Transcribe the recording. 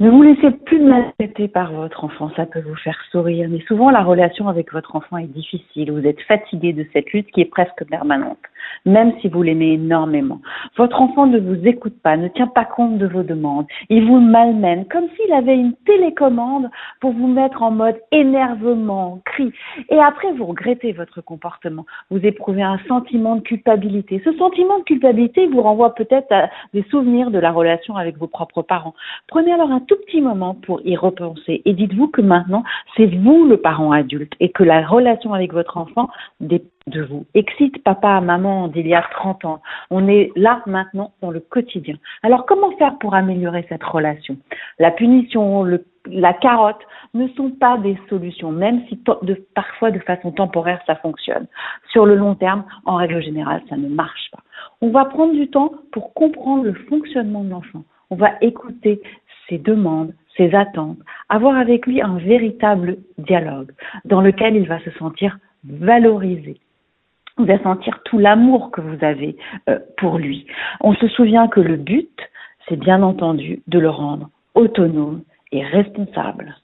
Ne vous laissez plus maltraiter par votre enfant, ça peut vous faire sourire, mais souvent la relation avec votre enfant est difficile, vous êtes fatigué de cette lutte qui est presque permanente, même si vous l'aimez énormément. Votre enfant ne vous écoute pas, ne tient pas compte de vos demandes, il vous malmène, comme s'il avait une télécommande pour vous mettre en mode énervement, cri, et après vous regrettez votre comportement, vous éprouvez un sentiment de culpabilité. Ce sentiment de culpabilité vous renvoie peut-être à des souvenirs de la relation avec vos propres parents. Prenez alors un tout petit moment pour y repenser et dites-vous que maintenant, c'est vous le parent adulte et que la relation avec votre enfant dépend de vous. Excite papa, maman d'il y a 30 ans. On est là maintenant dans le quotidien. Alors comment faire pour améliorer cette relation? La punition, la carotte ne sont pas des solutions, même si parfois de façon temporaire ça fonctionne. Sur le long terme, en règle générale, ça ne marche pas. On va prendre du temps pour comprendre le fonctionnement de l'enfant. On va écouter ses demandes, ses attentes, avoir avec lui un véritable dialogue dans lequel il va se sentir valorisé. Il va sentir tout l'amour que vous avez euh, pour lui. On se souvient que le but, c'est bien entendu de le rendre autonome et responsable.